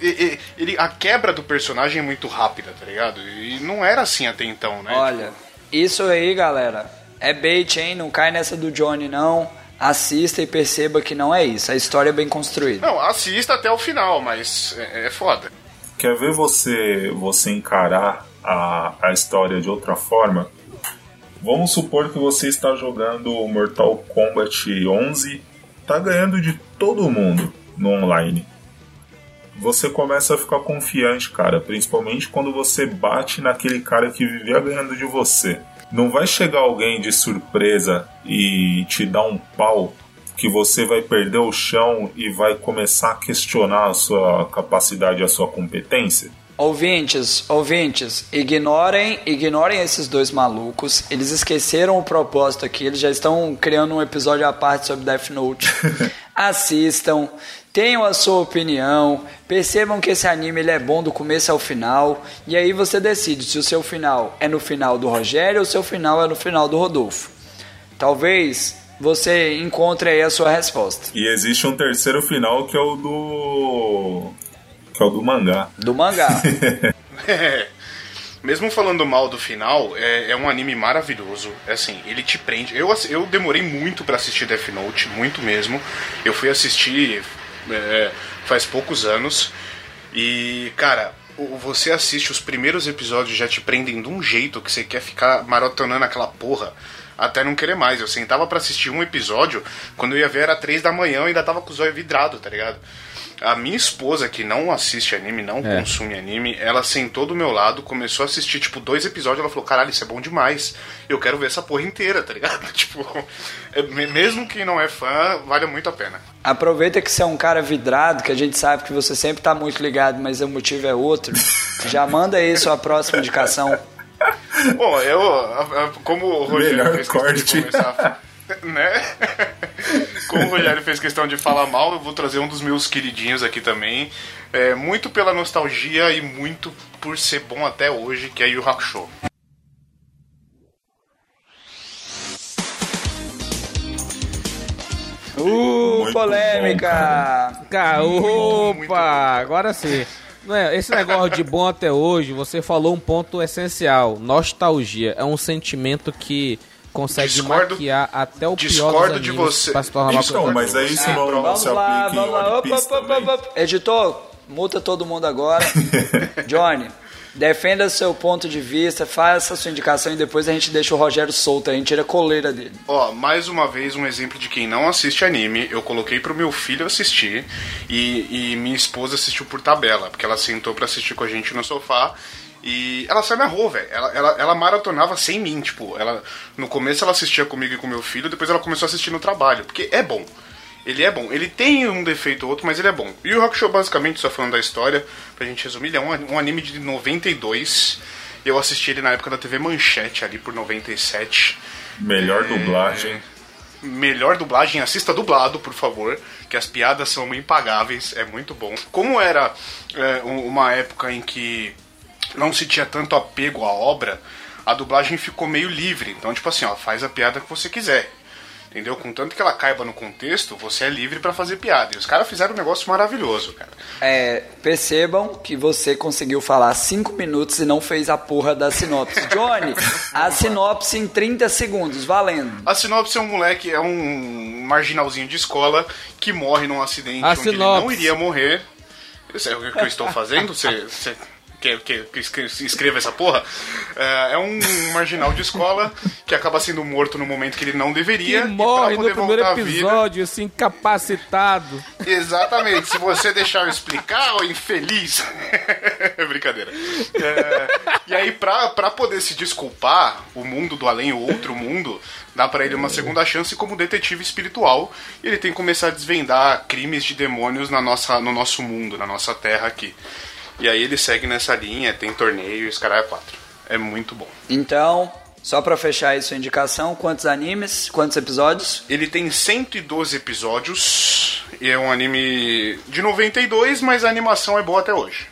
ele, a quebra do personagem é muito rápida, tá ligado? E não era assim até então, né? Olha, isso aí, galera, é bait, hein? Não cai nessa do Johnny, não. Assista e perceba que não é isso. A história é bem construída. Não, assista até o final, mas é, é foda. Quer ver você, você encarar a, a história de outra forma? Vamos supor que você está jogando o Mortal Kombat 11, tá ganhando de todo mundo no online. Você começa a ficar confiante, cara, principalmente quando você bate naquele cara que vivia ganhando de você. Não vai chegar alguém de surpresa e te dar um pau que você vai perder o chão e vai começar a questionar a sua capacidade, a sua competência? Ouvintes, ouvintes, ignorem, ignorem esses dois malucos. Eles esqueceram o propósito aqui. Eles já estão criando um episódio à parte sobre Death Note. Assistam, tenham a sua opinião, percebam que esse anime ele é bom do começo ao final. E aí você decide se o seu final é no final do Rogério ou o seu final é no final do Rodolfo. Talvez você encontre aí a sua resposta. E existe um terceiro final que é o do. que é o do mangá. Do mangá. É. Mesmo falando mal do final, é, é um anime maravilhoso. É assim, ele te prende. Eu, eu demorei muito pra assistir Death Note, muito mesmo. Eu fui assistir é, faz poucos anos. E, cara, você assiste os primeiros episódios já te prendem de um jeito que você quer ficar maratonando aquela porra até não querer mais. Eu sentava pra assistir um episódio, quando eu ia ver era três da manhã eu ainda tava com os olhos vidrados, tá ligado? A minha esposa, que não assiste anime, não É. consome anime, ela sentou do meu lado, começou a assistir, tipo, dois episódios, ela falou, caralho, isso é bom demais. Eu quero ver essa porra inteira, tá ligado? tipo, é, me- mesmo quem não é fã, vale muito a pena. Aproveita que você é um cara vidrado, que a gente sabe que você sempre tá muito ligado, mas o motivo é outro. Já manda aí sua próxima indicação. Bom, eu, como o Rogério Melhor corte. começar, né? Como o Rogério fez questão de falar mal, eu vou trazer um dos meus queridinhos aqui também. É, muito pela nostalgia e muito por ser bom até hoje, que é Yu Hakusho. Uh, Muito polêmica! Cara, bom, muito bom. opa, agora sim. Não é, esse negócio de bom até hoje, você falou um ponto essencial. Nostalgia é um sentimento que consegue Discordo- maquiar até o pior discordo dos de você. pra se tornar uma Isso coisa Então, mas aí isso Ah, não, não Vamos lá, vamos lá. Opa, opa, opa, opa. Editor, multa todo mundo agora. Johnny, defenda seu ponto de vista, faça sua indicação e depois a gente deixa o Rogério solto, a gente tira a coleira dele. Ó, mais uma vez um exemplo de quem não assiste anime. Eu coloquei pro meu filho assistir e, e minha esposa assistiu por tabela, porque ela sentou pra assistir com a gente no sofá. E ela se amarrou, velho. Ela, ela, ela maratonava sem mim, tipo, ela, no começo ela assistia comigo e com meu filho, depois ela começou a assistir no trabalho, porque é bom. Ele é bom. Ele tem um defeito ou outro, mas ele é bom. E o Hakusho, basicamente, só falando da história, pra gente resumir, ele é um, um anime de 92. Eu assisti ele na época da TV Manchete, ali por 97. Melhor dublagem. Melhor dublagem, assista dublado, por favor, que as piadas são impagáveis, é muito bom. Como era é, um- uma época em que não se tinha tanto apego à obra, a dublagem ficou meio livre. Então, tipo assim, ó, faz a piada que você quiser. Entendeu? Contanto que ela caiba no contexto, você é livre pra fazer piada. E os caras fizeram um negócio maravilhoso, cara. É, percebam que você conseguiu falar 5 minutos e não fez a porra da sinopse. Johnny, a sinopse em 30 segundos, valendo. A sinopse é um moleque, é um marginalzinho de escola que morre num acidente A onde ele sinopse. não iria morrer. Isso é o que eu estou fazendo? Você, você que, que escre- escreva essa porra? É, é um marginal de escola que acaba sendo morto no momento que ele não deveria. Que morre no primeiro episódio, assim, incapacitado. Exatamente. Se você deixar eu explicar, ô infeliz. Brincadeira. É, e aí, pra, pra poder se desculpar, o mundo do além, o outro mundo, dá pra ele uma segunda chance como detetive espiritual. E ele tem que começar a desvendar crimes de demônios na nossa, no nosso mundo, na nossa terra aqui. E aí ele segue nessa linha, tem torneio e caras é quatro. É muito bom. Então, só pra fechar aí sua indicação, quantos animes, quantos episódios? Ele tem 112 episódios e é um anime de 92, mas a animação é boa até hoje.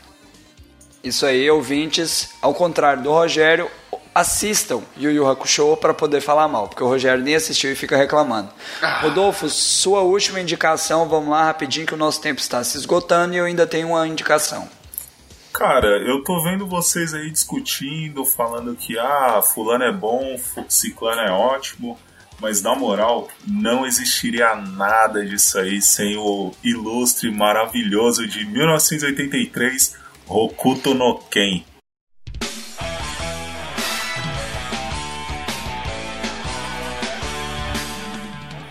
Isso aí, ouvintes, ao contrário do Rogério, assistam Yu Yu Hakusho pra poder falar mal, porque o Rogério nem assistiu e fica reclamando. Rodolfo, sua última indicação, vamos lá rapidinho que o nosso tempo está se esgotando e eu ainda tenho uma indicação. Cara, eu tô vendo vocês aí discutindo, falando que ah, fulano é bom, ciclano é ótimo, mas na moral, não existiria nada disso aí sem o ilustre, maravilhoso de 1983, Hokuto no Ken.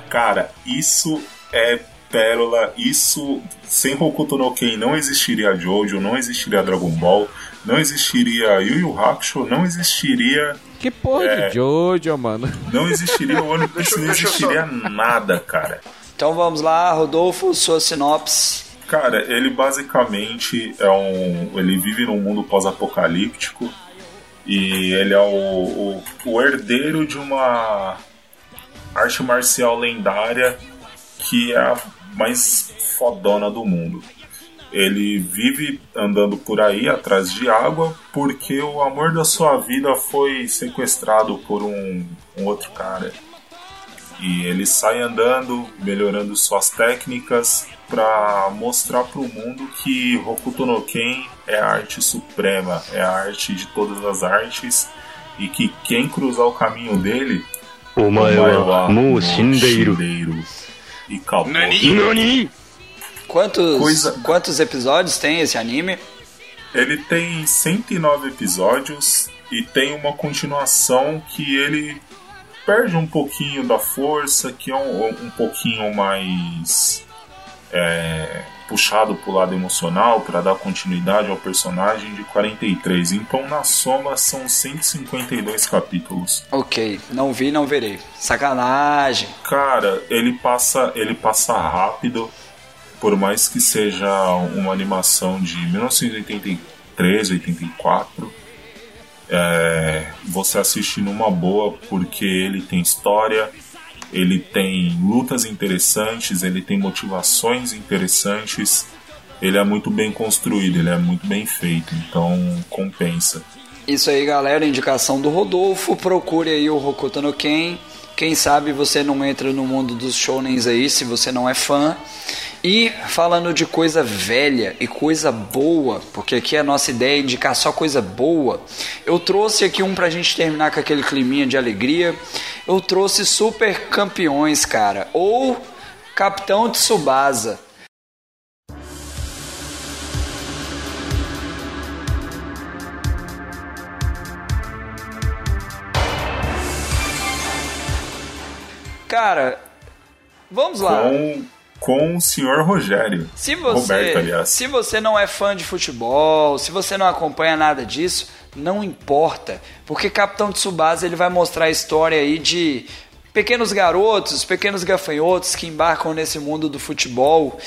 Cara, isso é pérola, isso sem Hokuto no Ken não existiria Jojo, não existiria Dragon Ball, não existiria Yu Yu Hakusho, não existiria, Que porra É. de Jojo, mano. não existiria One Piece, não existiria nada, cara. Então vamos lá, Rodolfo, sua sinopse. Cara, ele basicamente é um. Ele vive num mundo pós-apocalíptico e ele é o, o, o herdeiro de uma arte marcial lendária que é a mais fodona do mundo. Ele vive andando por aí atrás de água porque o amor da sua vida foi sequestrado por um, um outro cara. E ele sai andando, melhorando suas técnicas para mostrar para o mundo que Hokuto no Ken é a arte suprema, é a arte de todas as artes e que quem cruzar o caminho dele, o maior, o maior, e acabou. 何 Quantos, Coisa- quantos episódios tem esse anime? Ele tem 109 episódios e tem uma continuação que ele perde um pouquinho da força, que é um, um pouquinho mais é, puxado pro lado emocional para dar continuidade ao personagem de 43. Então, na soma, são 152 capítulos. Ok, não vi, não verei. Sacanagem. Cara, ele passa, ele passa rápido, por mais que seja uma animação de 1983, 84. É, você assiste numa boa porque ele tem história, ele tem lutas interessantes, ele tem motivações interessantes, ele é muito bem construído, ele é muito bem feito, então compensa. Isso aí, galera, indicação do Rodolfo. Procure aí o Hokuto no Ken. Quem sabe você não entra no mundo dos shounens aí, se você não é fã. E falando de coisa velha e coisa boa, porque aqui a nossa ideia é indicar só coisa boa, eu trouxe aqui um pra gente terminar com aquele climinha de alegria. Eu trouxe Super Campeões, cara, ou Capitão Tsubasa. Cara, vamos lá. Com, com o senhor Rogério. Se você, Roberto, aliás. se você não é fã de futebol, se você não acompanha nada disso, não importa, porque Capitão Tsubasa ele vai mostrar a história aí de pequenos garotos, pequenos gafanhotos que embarcam nesse mundo do futebol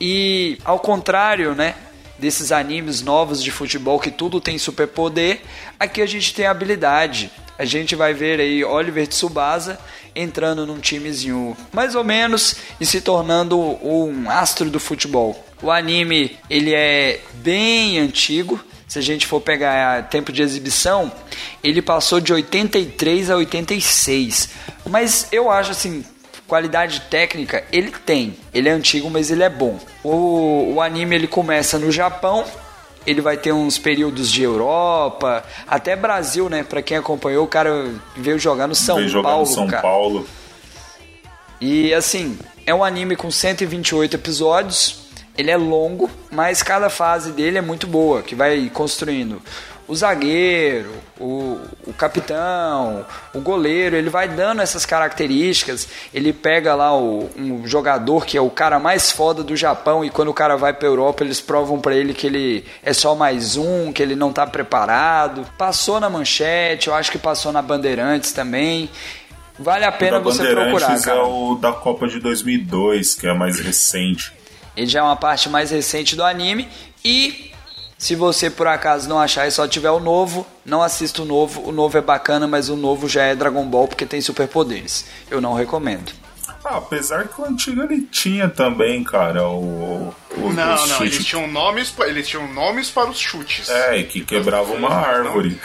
e ao contrário, né, desses animes novos de futebol que tudo tem superpoder, aqui a gente tem habilidade. A gente vai ver aí Oliver Tsubasa entrando num timezinho mais ou menos e se tornando um astro do futebol. O anime ele é bem antigo. Se a gente for pegar tempo de exibição, ele passou de 83 a 86. Mas eu acho assim, qualidade técnica ele tem. Ele é antigo, mas ele é bom. O, o anime ele começa no Japão ele vai ter uns períodos de Europa, até Brasil, né? Pra quem acompanhou, o cara veio jogar no São Veio jogar Paulo, no São cara. Paulo. E assim, é um anime com 128 episódios. Ele é longo, mas cada fase dele é muito boa, que vai construindo o zagueiro, o, o capitão, o goleiro, ele vai dando essas características. Ele pega lá o, um jogador que é o cara mais foda do Japão e quando o cara vai para Europa eles provam para ele que ele é só mais um, que ele não tá preparado. Passou na manchete, eu acho que passou na Bandeirantes também. Vale a pena você procurar, Bandeirantes cara. é o da Copa de 2002, que é mais recente. Ele já é uma parte mais recente do anime e se você por acaso não achar e só tiver o novo, não assista o novo. O novo é bacana, mas o novo já é Dragon Ball porque tem superpoderes. Eu não recomendo. Ah, apesar que o antigo ele tinha também, cara, o. o Não, os não, chutes- eles tinham nomes, eles tinham nomes para os chutes. É, e que quebrava uma árvore.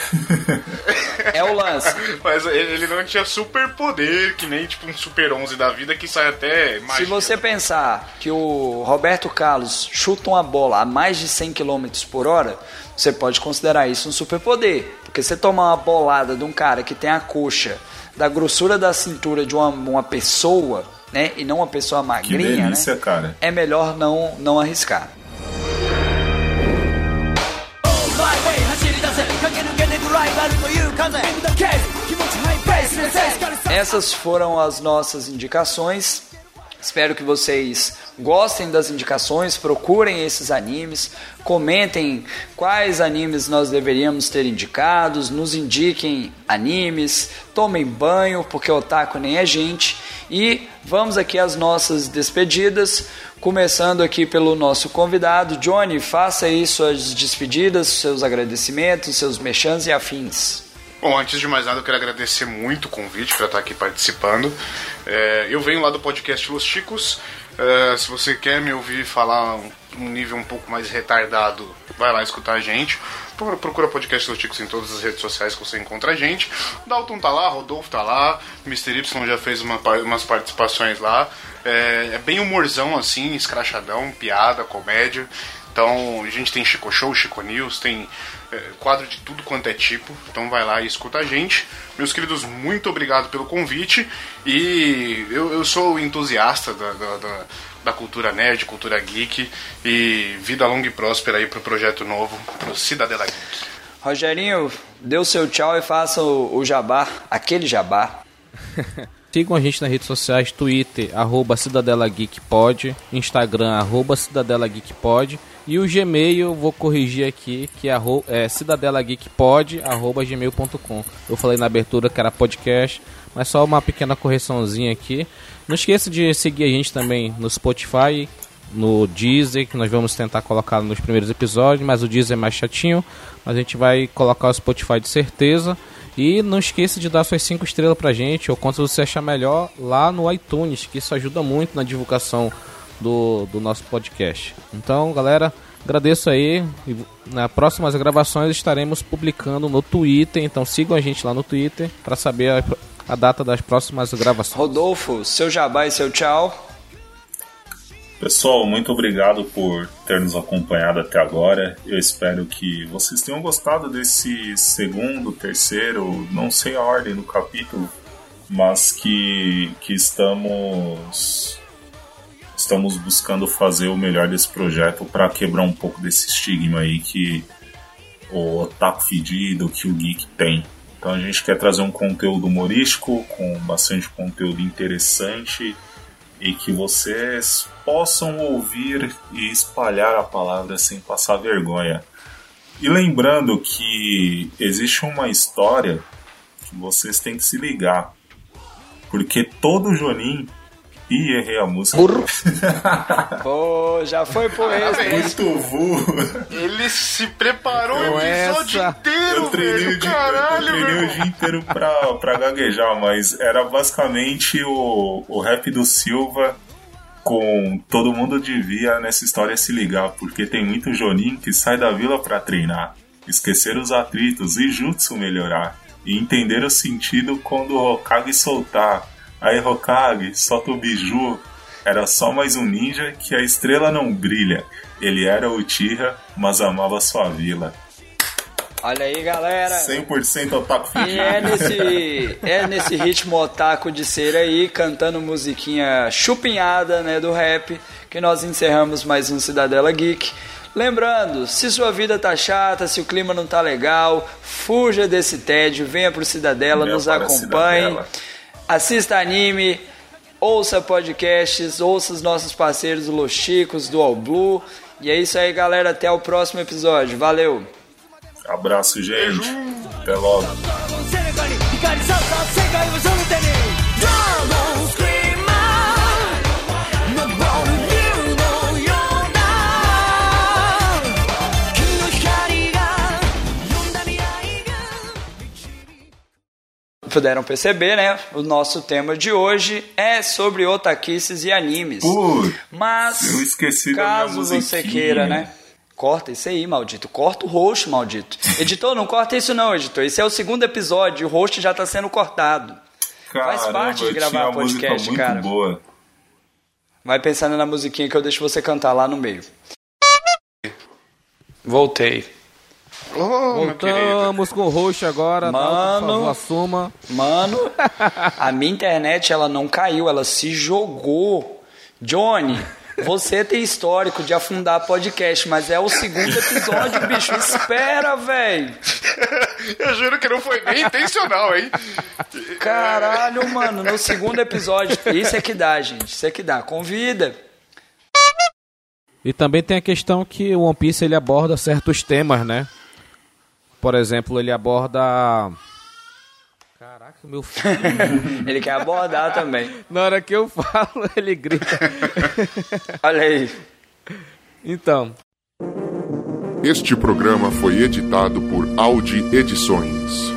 É o lance. Mas ele não tinha super poder, que nem tipo um Super 11 da vida que sai até mais. Se você pensar que o Roberto Carlos chuta uma bola a mais de 100 km por hora, você pode considerar isso um superpoder. Porque você tomar uma bolada de um cara que tem a coxa da grossura da cintura de uma, uma pessoa, né? E não uma pessoa Que magrinha, delícia, né? cara. É melhor não, não arriscar. Essas foram as nossas indicações. Espero que vocês gostem das indicações, procurem esses animes, comentem quais animes nós deveríamos ter indicados, nos indiquem animes, tomem banho, porque otaku nem é gente. E vamos aqui às nossas despedidas, começando aqui pelo nosso convidado. Johnny, faça aí suas despedidas, seus agradecimentos, seus mechãs e afins. Bom, antes de mais nada, eu quero agradecer muito o convite para estar aqui participando. É, eu venho lá do podcast Los Chicos. É, se você quer me ouvir falar um, um nível um pouco mais retardado, vai lá escutar a gente. Pro- Procura podcast Los Chicos em todas as redes sociais que você encontra a gente. Dalton tá lá, Rodolfo tá lá, Mr. Y já fez uma umas participações lá. É, é bem humorzão assim, escrachadão, piada, comédia. Então a gente tem Chico Show, Chico News, tem quadro de tudo quanto é tipo. Então vai lá e escuta a gente. Meus queridos, muito obrigado pelo convite. E eu, eu sou entusiasta da, da, da, da cultura nerd, cultura geek. E vida longa e próspera aí pro projeto novo, pro Cidadela Geek. Rogerinho, dê o seu tchau e faça o, o jabá, aquele jabá. Sigam a gente nas redes sociais, Twitter, arroba Cidadela Geek Pod, Instagram, arroba Cidadela Geek Pod. E o Gmail, vou corrigir aqui, que é, é cidadelageekpod, arroba gmail.com. Eu falei na abertura que era podcast, mas só uma pequena correçãozinha aqui. Não esqueça de seguir a gente também no Spotify, no Deezer, que nós vamos tentar colocar nos primeiros episódios, mas o Deezer é mais chatinho, mas a gente vai colocar o Spotify de certeza. E não esqueça de dar suas 5 estrelas pra gente, ou quanto você achar melhor, lá no iTunes, que isso ajuda muito na divulgação do, do nosso podcast. Então, galera, agradeço aí. E nas próximas gravações estaremos publicando no Twitter, então sigam a gente lá no Twitter para saber a, a data das próximas gravações. Rodolfo, seu jabá e seu tchau. Pessoal, muito obrigado por ter nos acompanhado até agora. Eu espero que vocês tenham gostado desse segundo, terceiro, não sei a ordem do capítulo, mas que, que estamos estamos buscando fazer o melhor desse projeto para quebrar um pouco desse estigma aí que o otaku fedido que o geek tem. Então a gente quer trazer um conteúdo humorístico com bastante conteúdo interessante e que vocês possam ouvir e espalhar a palavra sem passar vergonha. E lembrando que existe uma história que vocês têm que se ligar. Porque todo Jonin. Ih, errei a música. Pô, já foi por esse. hein? Muito burro. Ele se preparou o episódio essa- inteiro, Eu treinei, velho. o dia, eu Caralho, treinei meu o dia inteiro pra, pra gaguejar, mas era basicamente o, o rap do Silva com todo mundo devia nessa história se ligar, porque tem muito Jonin que sai da vila pra treinar, esquecer os atritos e jutsu melhorar, e entender o sentido quando o Hokage soltar. Aí Hokage, solta o biju. Era só mais um ninja que a estrela não brilha. Ele era o Uchiha, mas amava sua vila. Olha aí, galera. 100% otaku E fedido. é nesse, é nesse ritmo otaku de ser aí, cantando musiquinha chupinhada né, do rap, que nós encerramos mais um Cidadela Geek. Lembrando, se sua vida tá chata, se o clima não tá legal, fuja desse tédio, venha pro Cidadela, Venha nos acompanhe, Cidadela. Assista anime, ouça podcasts, ouça os nossos parceiros Los Chicos, do All Blue. E é isso aí, galera. Até o próximo episódio. Valeu! Abraço, gente. Até logo. Puderam perceber, né? O nosso tema de hoje é sobre otaquices e animes. Putz, Mas, eu esqueci da caso minha você queira, né? Corta isso aí, maldito. Corta o rosto, maldito. Editor, não corta isso não, editor. Esse é o segundo episódio, o rosto já tá sendo cortado. Faz Caramba, parte de gravar podcast, cara. boa. Vai pensando na musiquinha que eu deixo você cantar lá no meio. Voltei. Querido. Voltamos com o roxo agora, Mano. favor, assuma. Mano, a minha internet ela não caiu, ela se jogou. Johnny, você tem histórico de afundar podcast, mas é o segundo episódio, bicho. Espera, velho. Eu juro que não foi nem intencional, hein? Caralho, mano, no segundo episódio. Isso é que dá, gente. Isso é que dá. Convida. E também tem a questão que o One Piece ele aborda certos temas, né? Por exemplo, ele aborda. Caraca, meu filho. Ele quer abordar também. Na hora que eu falo, ele grita. Olha aí. Então, Este programa foi editado por Audi Edições.